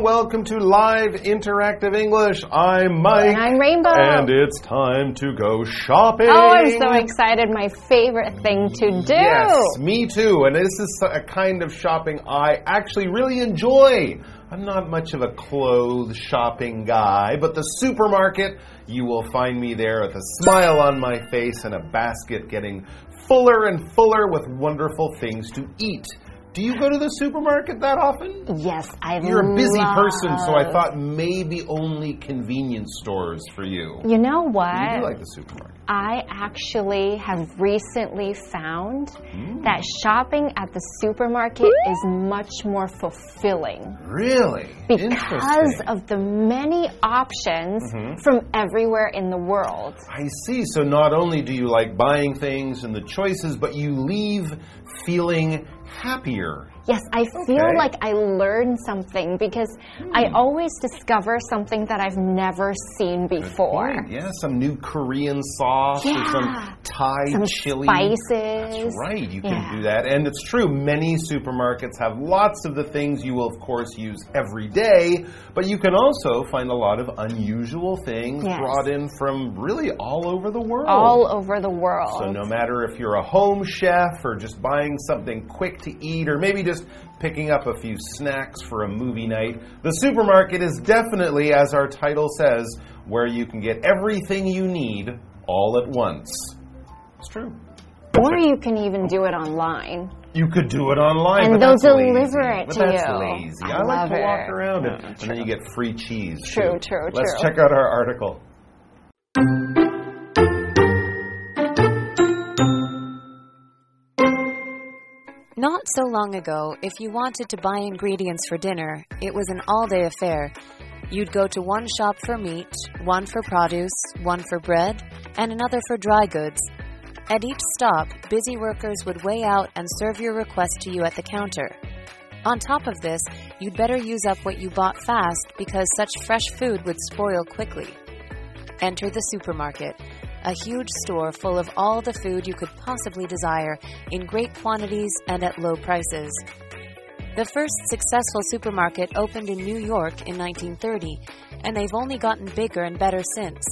everyone. Welcome to Live Interactive English. I'm Mike. And I'm Rainbow. And it's time to go shopping. Oh, I'm so excited. My favorite thing to do. Yes, me too. And this is a kind of shopping I actually really enjoy. I'm not much of a clothes shopping guy, but the supermarket, you will find me there with a smile on my face and a basket getting fuller and fuller with wonderful things to eat. Do you go to the supermarket that often? Yes, I You're a busy love... person, so I thought maybe only convenience stores for you. You know what? You do like the supermarket. I actually have recently found Hmm. that shopping at the supermarket is much more fulfilling Really? because of the many options Mm-hmm. from everywhere in the world. I see. So not only do you like buying things and the choices, but you leave feeling happier. Yes, I feel Okay. Hmm. like I learned something because I always discover something that I've never seen before. Yeah, some new Korean sauce or some Thai Some chili. spices. That's right. You can Yeah. do that. And it's true, many supermarkets have lots of the things you will, of course, use every day, but you can also find a lot of unusual things Yes. brought in from really all over the world. All over the world. So, no matter if you're a home chef or just buying something quick to eat or maybe just picking up a few snacks for a movie night, the supermarket is definitely, as our title says, where you can get everything you need all at once. It's true. Or you can even do it online. You could do it online, And they'll deliver it but to that's you. lazy. I I, like to walk it. around it, Mm, and then you get free cheese. True, too. true, Let's true. check out our article. Not so long ago, if you wanted to buy ingredients for dinner, it was an all day affair. You'd go to one shop for meat, one for produce, one for bread, and another for dry goods. At each stop, busy workers would weigh out and serve your request to you at the counter. On top of this, you'd better use up what you bought fast because such fresh food would spoil quickly. Enter the supermarket, a huge store full of all the food you could possibly desire in great quantities and at low prices. The first successful supermarket opened in New York in 1930, and they've only gotten bigger and better since.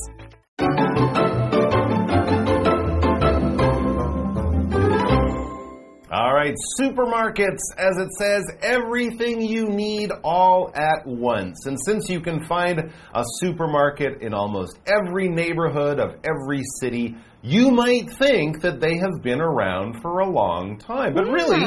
Right, supermarkets, as it says, everything you need all at once. And since you can find a supermarket in almost every neighborhood of every city, you might think that they have been around for a long time. But really,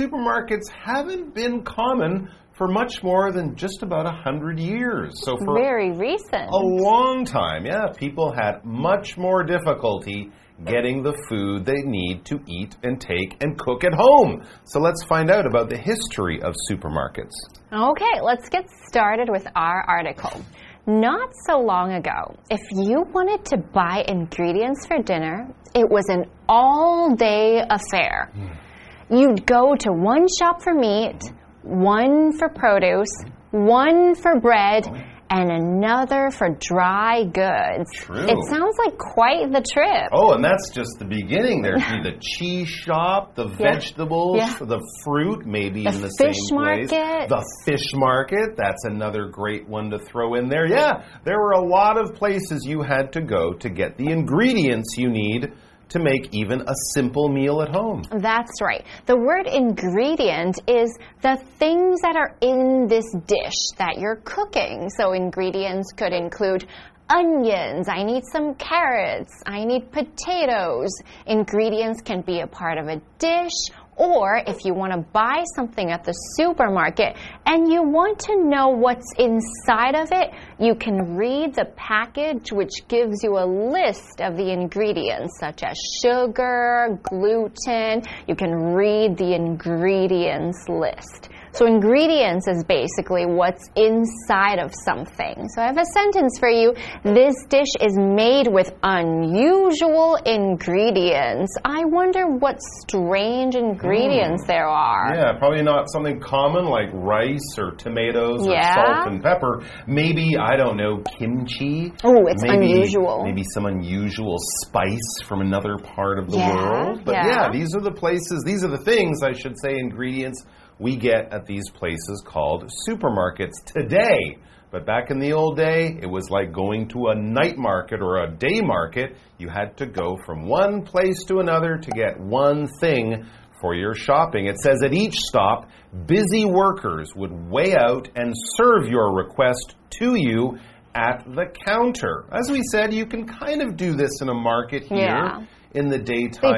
supermarkets haven't been common for much more than just about a hundred years. So for Very recent. a long time, yeah, people had much more difficulty getting the food they need to eat and take and cook at home. So let's find out about the history of supermarkets. Okay, let's get started with our article. Not so long ago, if you wanted to buy ingredients for dinner, it was an all day affair. Hmm. You'd go to one shop for meat, one for produce, one for bread, oh. And another for dry goods. True. It sounds like quite the trip. Oh, and that's just the beginning. There'd be the cheese shop, the Yeah. vegetables, Yeah. the fruit, maybe The in the fish same place. market. The fish market, that's another great one to throw in there. Yeah, there were a lot of places you had to go to get the ingredients you need to make even a simple meal at home. That's right. The word ingredient is the things that are in this dish that you're cooking. So ingredients could include onions, I need some carrots, I need potatoes. Ingredients can be a part of a dish or if you want to buy something at the supermarket and you want to know what's inside of it, you can read the package, which gives you a list of the ingredients, such as sugar, gluten. You can read the ingredients list. So ingredients is basically what's inside of something. So I have a sentence for you. This dish is made with unusual ingredients. I wonder what strange ingredients hmm. there are. Yeah, probably not something common like rice or tomatoes or salt and pepper. Maybe, I don't know, kimchi. Oh, it's maybe, unusual. Maybe some unusual spice from another part of the Yeah, world. But yeah. yeah, these are the places, these are the things, I should say, ingredients we get at these places called supermarkets today. But back in the old day, it was like going to a night market or a day market. You had to go from one place to another to get one thing for your shopping. It says at each stop, busy workers would weigh out and serve your request to you at the counter. As we said, you can kind of do this in a market here Yeah. in the daytime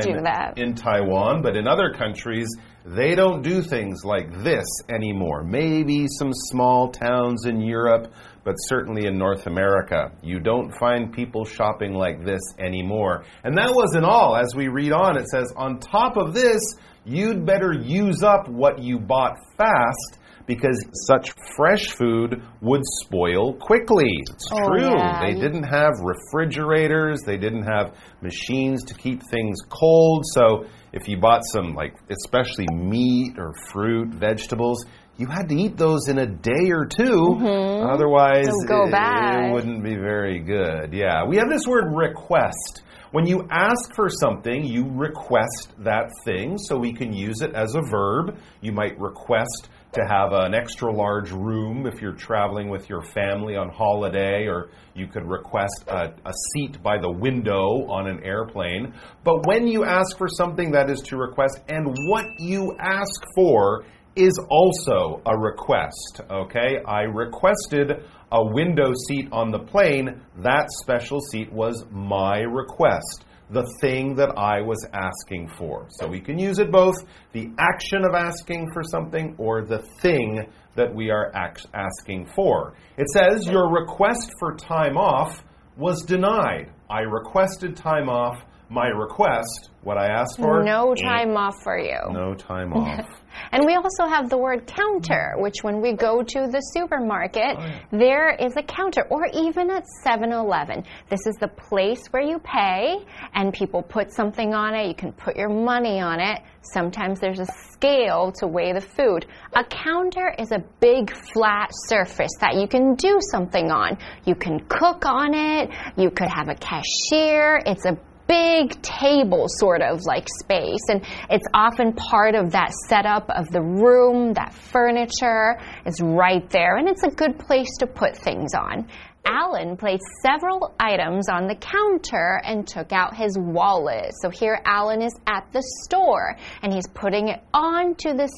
in Taiwan, but in other countries, they don't do things like this anymore. Maybe some small towns in Europe, but certainly in North America, you don't find people shopping like this anymore. And that wasn't all. As we read on, it says, on top of this, you'd better use up what you bought fast. Because such fresh food would spoil quickly. It's Oh, true. yeah. They didn't have refrigerators, they didn't have machines to keep things cold. So if you bought some, like, especially meat or fruit, vegetables, you had to eat those in a day or 2 mm-hmm. Otherwise, They'll go it- it wouldn't be very good. Yeah. We have this word request. When you ask for something, you request that thing, so we can use it as a verb. You might request to have an extra large room if you're traveling with your family on holiday, or you could request a, a seat by the window on an airplane. But when you ask for something, that is to request, and what you ask for is also a request, okay? I requested a window seat on the plane. That special seat was my request, the thing that I was asking for. So we can use it both the action of asking for something or the thing that we are asking for. It says, Your request for time off was denied. I requested time off. My request, what I asked for, No time off for you. no time off. And we also have the word counter, which when we go to the supermarket, Oh, there is a counter, or even at 7 Eleven. This is the place where you pay, and people put something on it. You can put your money on it. Sometimes there's a scale to weigh the food. A counter is a big flat surface that you can do something on. You can cook on it, you could have a cashier. It's a big table sort of like space. And it's often part of that setup of the room that furniture is right there. And it's a good place to put things on Alan placed several items on the counter and took out his wallet. So here Alan is at the store and he's putting it onto this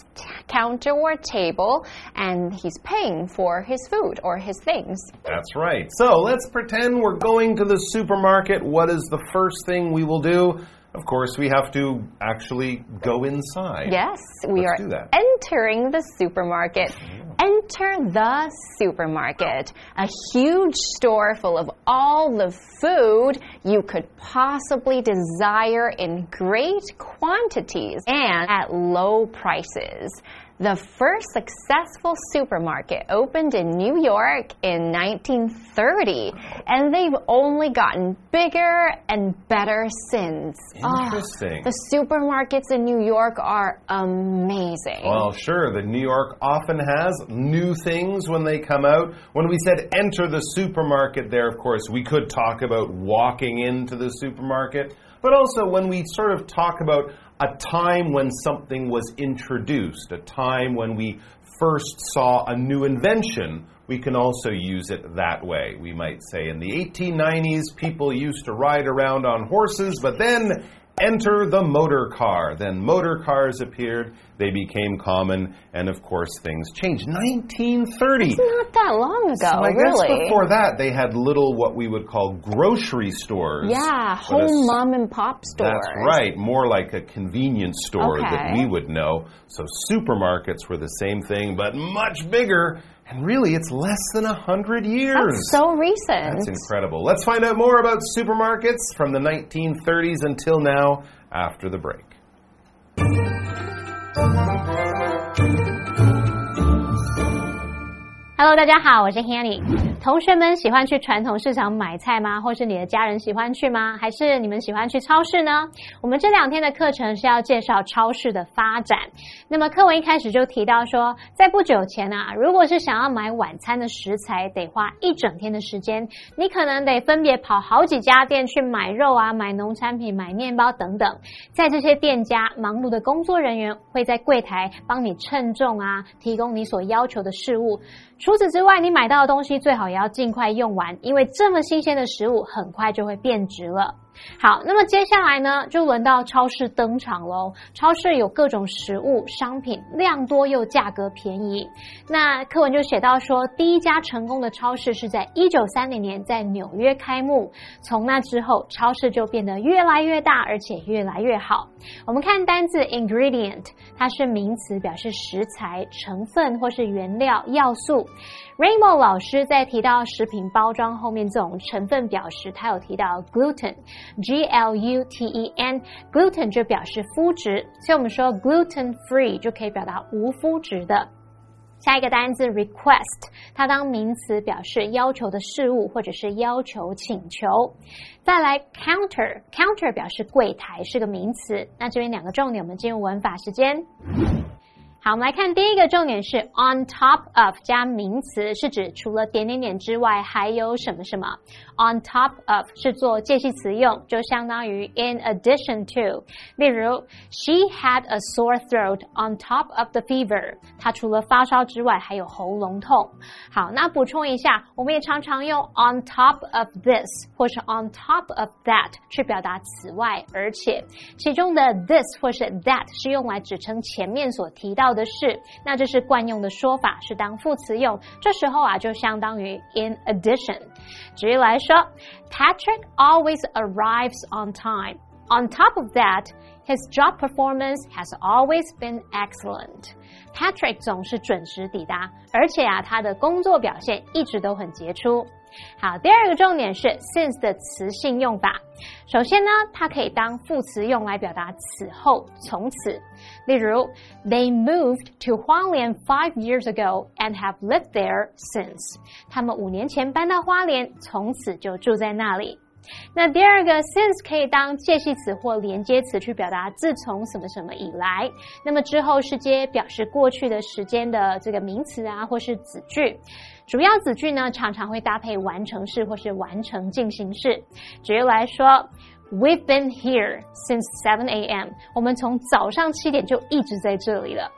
counter or table and he's paying for his food or his things. That's right. So let's pretend we're going to the supermarket. What is the first thing we will do? Of course, we have to actually go inside. Yes, we Let's are entering the supermarket. Enter the supermarket, a huge store full of all the food you could possibly desire in great quantities and at low prices. The first successful supermarket opened in New York in 1930, and they've only gotten bigger and better since. Ah, Interesting. the supermarkets in New York are amazing. Well, sure. The New York often has new things when they come out. When we said enter the supermarket, there, of course, we could talk about walking into the supermarket, but also when we sort of talk about a time when something was introduced, a time when we first saw a new invention. We can also use it that way. We might say in the 1890s, people used to ride around on horses, but then enter the motor car. Then motor cars appeared, they became common, and of course things changed. 1930. It's Not that long ago, So I guess before that they had little what we would call grocery stores. yeah, But a home mom and pop stores. That's right, more like a convenience store that we would know. So supermarkets were the same thing, but much bigger. And really, it's less than 100 years. That's so recent. That's incredible. Let's find out more about supermarkets from the 1930s until now after the break. Hello，大家好，我是 Hanny。同学们喜欢去传统市场买菜吗？或是你的家人喜欢去吗？还是你们喜欢去超市呢？我们这两天的课程是要介绍超市的发展。那么课文一开始就提到说，在不久前啊，如果是想要买晚餐的食材，得花一整天的时间，你可能得分别跑好几家店去买肉啊、买农产品、买面包等等。在这些店家，忙碌的工作人员会在柜台帮你称重啊，提供你所要求的事物。除此之外，你买到的东西最好也要尽快用完，因为这么新鲜的食物很快就会变质了。好，那么接下来呢，就轮到超市登场喽。超市有各种食物商品，量多又价格便宜。那课文就写到说，第一家成功的超市是在一九三零年在纽约开幕。从那之后，超市就变得越来越大，而且越来越好。我们看单字 ingredient，它是名词，表示食材、成分或是原料、要素。Rainbow 老师在提到食品包装后面这种成分表时，他有提到 gluten gluten，gluten 就表示麸质，所以我们说 gluten free 就可以表达无麸质的。下一个单字 request，它当名词表示要求的事物或者是要求请求。再来 counter，counter 表示柜台是个名词。那这边两个重点，我们进入文法时间。好，我们来看第一个重点是 on top of 加名词，是指除了点点点之外还有什么什么。On top of 是做介系词用，就相当于 in addition to。例如，She had a sore throat on top of the fever。她除了发烧之外还有喉咙痛。好，那补充一下，我们也常常用 on top of this 或是 on top of that 去表达此外，而且其中的 this 或是 that 是用来指称前面所提到。的事，那这是惯用的说法，是当副词用。这时候啊，就相当于 in addition。举例来 说，Patrick always arrives on time. On top of that, his job performance has always been excellent. Patrick 总是准时抵达，而且啊，他的工作表现一直都很杰出。 好，第二个重点是 since 的词性用法。首先呢，它可以当副词用来表达此后、从此。例如，They moved to Hualien five years ago and have lived there since。他们五年前搬到花莲，从此就住在那里。那第二个 since 可以当介系词或连接词去表达自从什么什么以来。那么之后是接表示过去的时间的这个名词啊，或是子句。主要子句呢，常常会搭配完成式或是完成进行式。举例来说，We've been here since 7:00 a.m. 我们从早上七点就一直在这里了。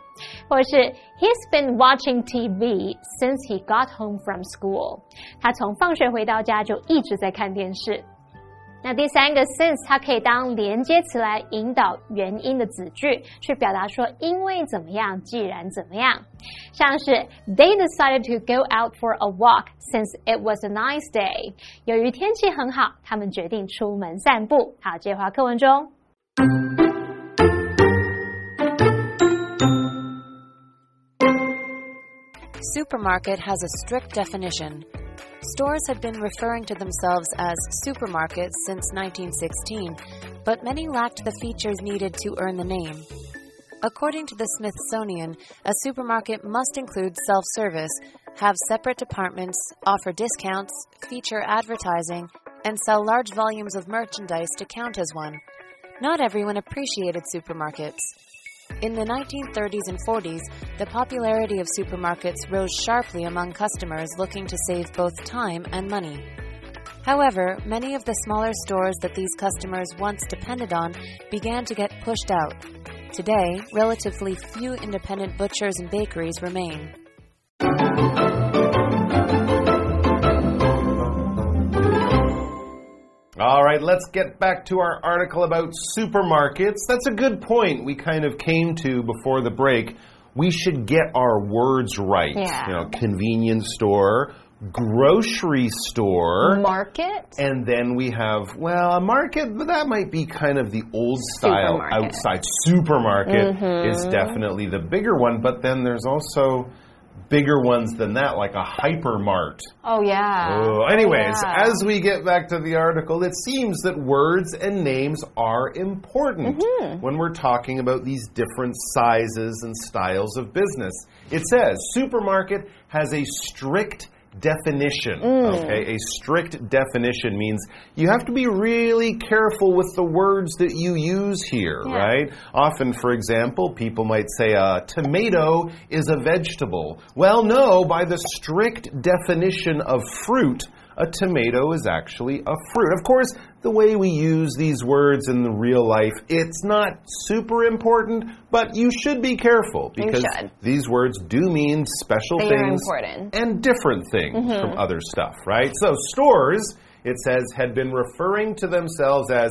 或者是 He's been watching TV since he got home from school。他从放学回到家就一直在看电视。那第三个 since 它可以当连接词来引导原因的子句，去表达说因为怎么样，既然怎么样。像是 They decided to go out for a walk since it was a nice day。由于天气很好，他们决定出门散步。好，接话课文中。Supermarket has a strict definition. Stores had been referring to themselves as supermarkets since 1916, but many lacked the features needed to earn the name. According to the Smithsonian, a supermarket must include self service, have separate departments, offer discounts, feature advertising, and sell large volumes of merchandise to count as one. Not everyone appreciated supermarkets. In the 1930s and 40s, the popularity of supermarkets rose sharply among customers looking to save both time and money. However, many of the smaller stores that these customers once depended on began to get pushed out. Today, relatively few independent butchers and bakeries remain. All right, let's get back to our article about supermarkets. That's a good point we kind of came to before the break. We should get our words right. Yeah. You know, convenience store, grocery store, Market? and then we have, well, a market, but that might be kind of the old style Supermarket. outside supermarket mm-hmm. is definitely the bigger one, but then there's also bigger ones than that, like a hypermart. Oh, yeah. Oh, anyways, yeah. as we get back to the article, it seems that words and names are important Mm-hmm. when we're talking about these different sizes and styles of business. It says supermarket has a strict definition. Mm. Okay, a strict definition means you have to be really careful with the words that you use here, Yeah. right? Often, for example, people might say a tomato is a vegetable. Well, no, by the strict definition of fruit, a tomato is actually a fruit. Of course, the way we use these words in the real life, it's not super important, but you should be careful because these words do mean special They things and different things Mm-hmm. from other stuff, right? So stores, it says, had been referring to themselves as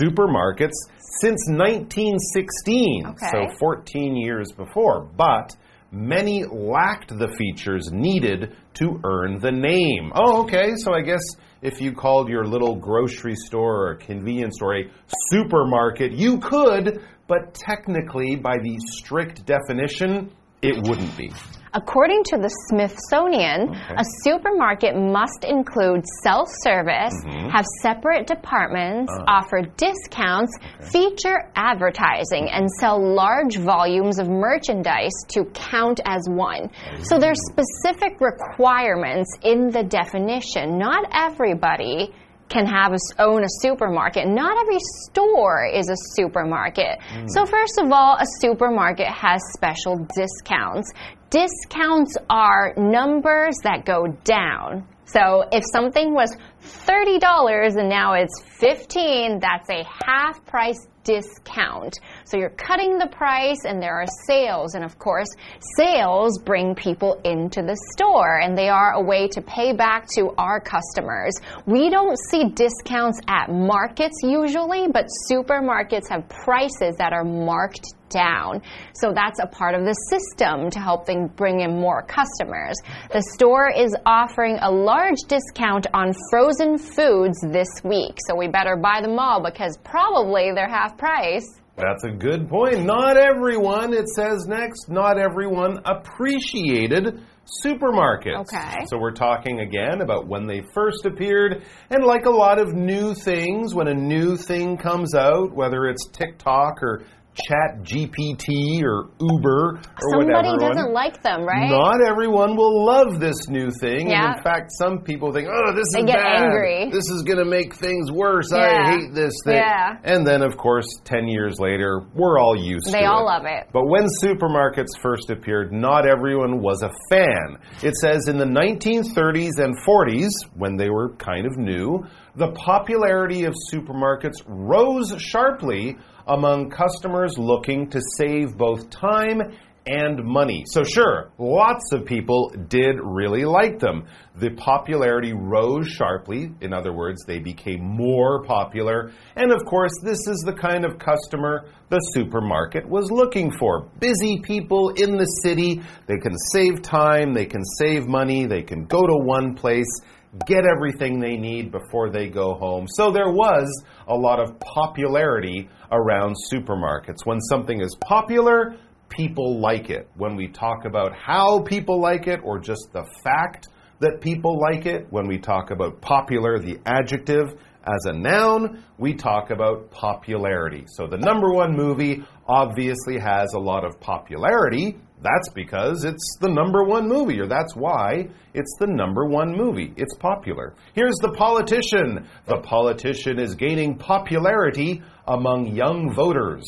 supermarkets since 1916, Okay. so 14 years before, but many lacked the features needed to earn the name. Oh, okay, so I guess if you called your little grocery store or convenience store a supermarket, you could, but technically, by the strict definition, it wouldn't be. According to the Smithsonian, a supermarket must include self service, Mm-hmm. have separate departments, Uh. offer discounts, feature advertising, and sell large volumes of merchandise to count as one. So there's specific requirements in the definition. Not everybody can have a, own a supermarket. Not every store is a supermarket. Mm. So first of all, a supermarket has special discounts. Discounts are numbers that go down. So if something was $30 and now it's 15, that's a half price discount. So you're cutting the price and there are sales and of course sales bring people into the store and they are a way to pay back to our customers. We don't see discounts at markets usually, but supermarkets have prices that are marked down. So that's a part of the system to help them bring in more customers. The store is offering a large discount on frozen foods this week. So we better buy them all because probably they're half price. That's a good point. Not everyone, it says next, not everyone appreciated supermarkets. Okay. So we're talking again about when they first appeared, and like a lot of new things, when a new thing comes out, whether it's TikTok or Chat GPT or Uber or Somebody whatever. doesn't like them, right? Not everyone will love this new thing. Yeah. And in fact, some people think, oh, this They is get bad. angry. This is going to make things worse. I hate this thing. Yeah. And then, of course, 10 years later, we're all used to They it. all love it. But when supermarkets first appeared, not everyone was a fan. It says in the 1930s and 40s, when they were kind of new, the popularity of supermarkets rose sharply among customers looking to save both time and money. So, sure, lots of people did really like them. The popularity rose sharply. In other words, they became more popular. And of course, this is the kind of customer the supermarket was looking for. Busy people in the city. They can save time, they can save money, they can go to one place get everything they need before they go home. So there was a lot of popularity around supermarkets. When something is popular, people like it. When we talk about how people like it or just the fact that people like it, when we talk about popular, the adjective, as a noun, we talk about popularity. So the number one movie obviously has a lot of popularity. That's because it's the number one movie, or that's why it's the number one movie. It's popular. Here's the politician. The politician is gaining popularity among young voters.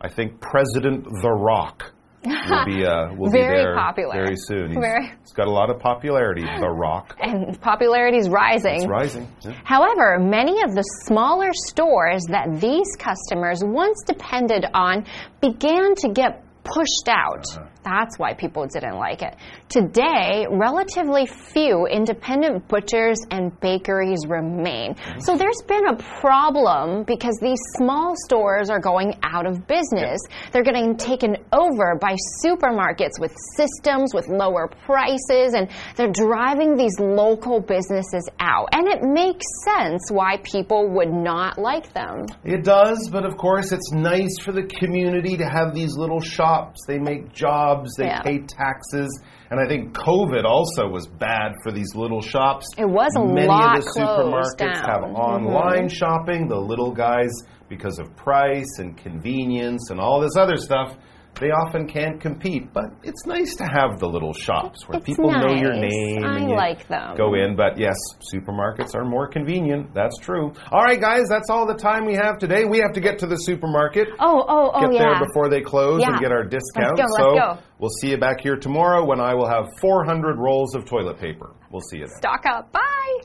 I think President The Rock will be, uh, will Very be there popular. very soon. He's, Very- he's got a lot of popularity, The Rock. And popularity is rising. It's rising. Yeah. However, many of the smaller stores that these customers once depended on began to get pushed out. That's why people didn't like it. Today, relatively few independent butchers and bakeries remain. Mm-hmm. So there's been a problem because these small stores are going out of business. They're getting taken over by supermarkets with systems with lower prices and they're driving these local businesses out. And it makes sense why people would not like them. It does, but of course, it's nice for the community to have these little shops. They make jobs jobs, they Yeah. pay taxes, and I think COVID also was bad for these little shops. It was a Many lot of the supermarkets have down. Mm-hmm. online shopping. The little guys, because of price and convenience and all this other stuff, they often can't compete. But it's nice to have the little shops where It's people know your name I and you like them. go in. But yes, supermarkets are more convenient. That's true. All right, guys, that's all the time we have today. We have to get to the supermarket. Oh, oh, oh, Get yeah. there before they close and get our discount. go, let's so go. we'll see you back here tomorrow when I will have 400 rolls of toilet paper. We'll see you then. Stock up. Bye.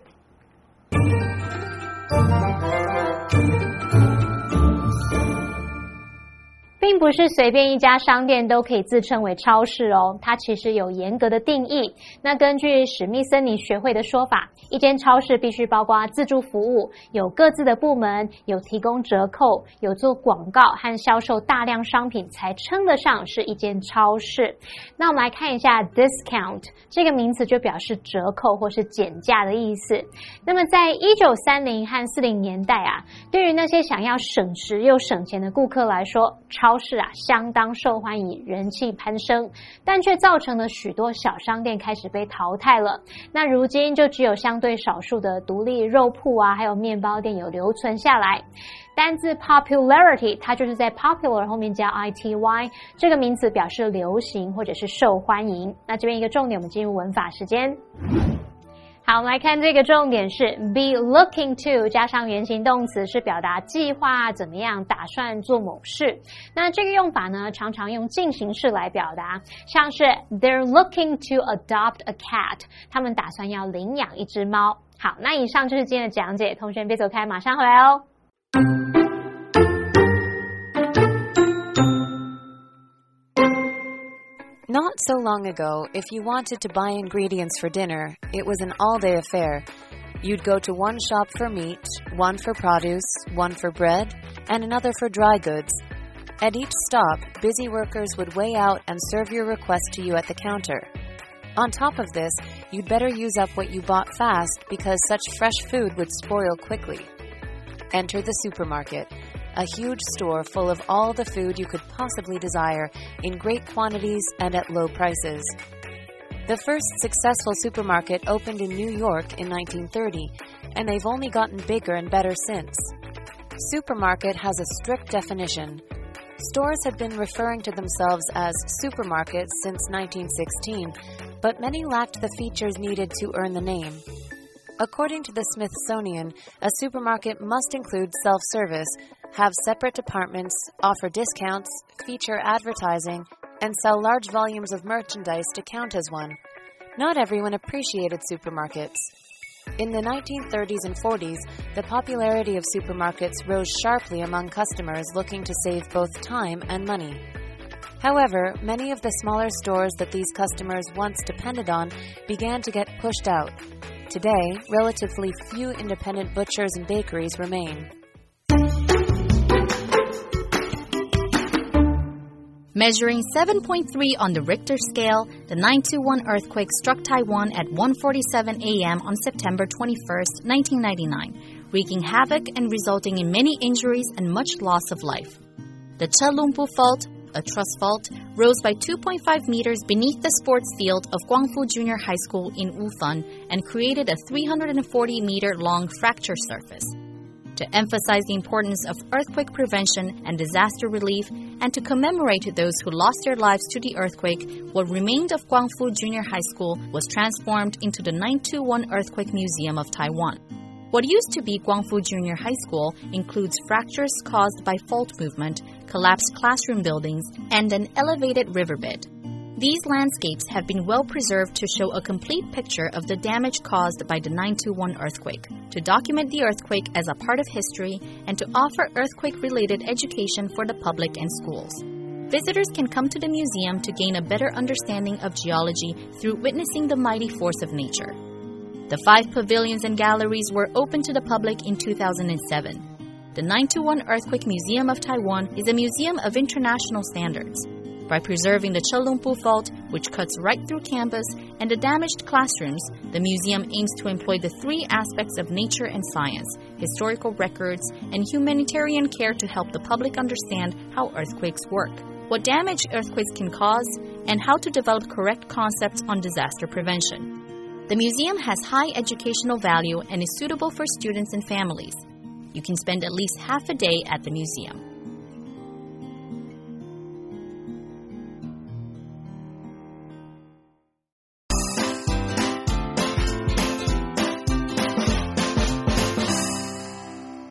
不是随便一家商店都可以自称为超市哦，它其实有严格的定义。那根据史密森尼学会的说法，一间超市必须包括自助服务，有各自的部门，有提供折扣，有做广告和销售大量商品，才称得上是一间超市。那我们来看一下 discount 这个名词，就表示折扣或是减价的意思。那么在一九三零和四零年代啊，对于那些想要省时又省钱的顾客来说，超市啊相当受欢迎，人气攀升，但却造成了许多小商店开始被淘汰了。那如今就只有相对少数的独立肉铺啊，还有面包店有留存下来。单字 popularity，它就是在 popular 后面加 ity 这个名词，表示流行或者是受欢迎。那这边一个重点，我们进入文法时间。好，我们来看这个重点是 be looking to 加上原形动词，是表达计划怎么样，打算做某事。那这个用法呢，常常用进行式来表达，像是 they're looking to adopt a cat，他们打算要领养一只猫。好，那以上就是今天的讲解，同学别走开，马上回来哦。Not so long ago, if you wanted to buy ingredients for dinner, it was an all day affair. You'd go to one shop for meat, one for produce, one for bread, and another for dry goods. At each stop, busy workers would weigh out and serve your request to you at the counter. On top of this, you'd better use up what you bought fast because such fresh food would spoil quickly. Enter the supermarket, a huge store full of all the food you could possibly desire in great quantities and at low prices. The first successful supermarket opened in New York in 1930, and they've only gotten bigger and better since. Supermarket has a strict definition. Stores have been referring to themselves as supermarkets since 1916, but many lacked the features needed to earn the name. According to the Smithsonian, a supermarket must include self service, have separate departments, offer discounts, feature advertising, and sell large volumes of merchandise to count as one. Not everyone appreciated supermarkets. In the 1930s and 40s, the popularity of supermarkets rose sharply among customers looking to save both time and money. However, many of the smaller stores that these customers once depended on began to get pushed out. Today, relatively few independent butchers and bakeries remain. Measuring 7.3 on the Richter scale, the 921 earthquake struck Taiwan at 1:47 a.m. on September 21, 1999, wreaking havoc and resulting in many injuries and much loss of life. The Chelungpu Fault, a thrust fault, rose by 2.5 meters beneath the sports field of Guangfu Junior High School in Wufeng and created a 340 meter long fracture surface. To emphasize the importance of earthquake prevention and disaster relief, and to commemorate those who lost their lives to the earthquake, what remained of Guangfu Junior High School was transformed into the 921 Earthquake Museum of Taiwan. What used to be Guangfu Junior High School includes fractures caused by fault movement, collapsed classroom buildings, and an elevated riverbed. These landscapes have been well preserved to show a complete picture of the damage caused by the 921 earthquake, to document the earthquake as a part of history, and to offer earthquake related education for the public and schools. Visitors can come to the museum to gain a better understanding of geology through witnessing the mighty force of nature. The five pavilions and galleries were open to the public in 2007. The 921 Earthquake Museum of Taiwan is a museum of international standards. By preserving the Chelungpu Fault, which cuts right through campus, and the damaged classrooms, the museum aims to employ the three aspects of nature and science historical records and humanitarian care to help the public understand how earthquakes work, what damage earthquakes can cause, and how to develop correct concepts on disaster prevention. The museum has high educational value and is suitable for students and families. You can spend at least half a day at the museum.